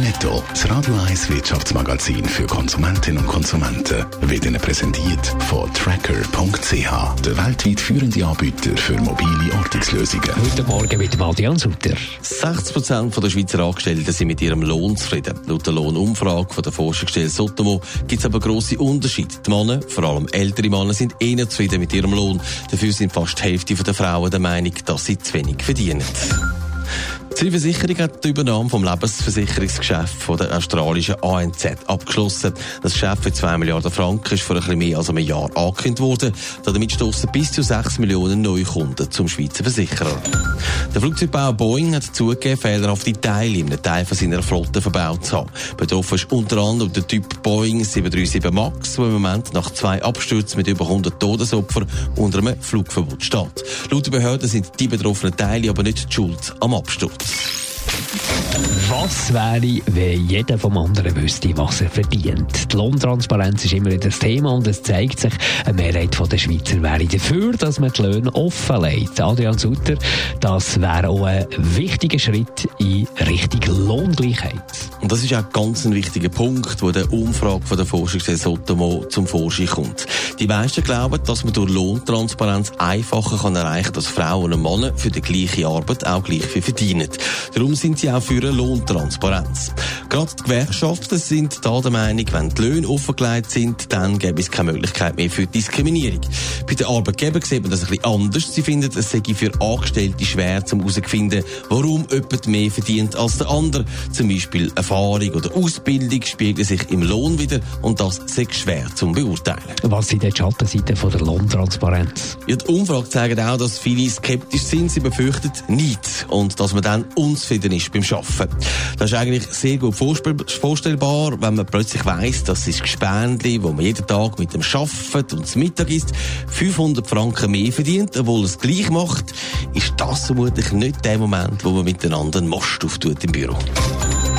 Netto, das Radio 1 Wirtschaftsmagazin für Konsumentinnen und Konsumenten, wird Ihnen präsentiert von Tracker.ch, der weltweit führende Anbieter für mobile Ortungslösungen. Guten Morgen mit Adrian Sutter. 60% der Schweizer Angestellten sind mit ihrem Lohn zufrieden. Laut der Lohnumfrage von der Forschungsstelle Sotomo gibt es aber grosse Unterschiede. Die Männer, vor allem ältere Männer, sind eher zufrieden mit ihrem Lohn. Dafür sind fast die Hälfte der Frauen der Meinung, dass sie zu wenig verdienen. Die Versicherung hat die Übernahme vom Lebensversicherungsgeschäft von der australischen ANZ abgeschlossen. Das Geschäft für 2 Milliarden Franken ist vor ein mehr als einem Jahr angekündigt worden. Damit stoßen bis zu 6 Millionen neue Kunden zum Schweizer Versicherer. Der Flugzeugbauer Boeing hat zugegeben, fehlerhafte Teile in einem Teil von seiner Flotte verbaut zu haben. Betroffen ist unter anderem der Typ Boeing 737 MAX, der im Moment nach zwei Abstürzen mit über 100 Todesopfern unter einem Flugverbot steht. Laut der Behörden sind die betroffenen Teile aber nicht die Schuld am Absturz. Was wäre, wenn jeder vom anderen wüsste, was er verdient? Die Lohntransparenz ist immer wieder das Thema und es zeigt sich, eine Mehrheit der Schweizer wäre dafür, dass man die Löhne offenlegt. Adrian Sutter, das wäre auch ein wichtiger Schritt in Richtung Lohngleichheit. Und das ist auch ganz ein wichtiger Punkt, wo der Umfrage von der Forschungsstelle Sotomo zum Vorschein kommt. Die meisten glauben, dass man durch Lohntransparenz einfacher kann erreichen kann, dass Frauen und Männer für die gleiche Arbeit auch gleich viel verdienen. Darum sind sie auch für eine Lohntransparenz. Gerade die Gewerkschaften sind da der Meinung, wenn die Löhne offengelegt sind, dann gäbe es keine Möglichkeit mehr für Diskriminierung. Bei den Arbeitgebern sieht man das ein bisschen anders. Sie finden, es sei für Angestellte schwer, um herauszufinden, warum jemand mehr verdient als der andere. Zum Beispiel Erfahrung oder Ausbildung spiegelt sich im Lohn wieder und das sei schwer zu beurteilen. Was sind die Schattenseiten von der Lohntransparenz? Ja, die Umfrage zeigt auch, dass viele skeptisch sind. Sie befürchten nicht und dass man dann unzufrieden ist beim Arbeiten. Das ist eigentlich sehr gut vorstellbar, wenn man plötzlich weiss, dass das Gespendli, wo man jeden Tag mit dem arbeitet und zum Mittag isst, 500 Franken mehr verdient, obwohl es gleich macht, ist das vermutlich nicht der Moment, wo man miteinander einen Most auftut im Büro.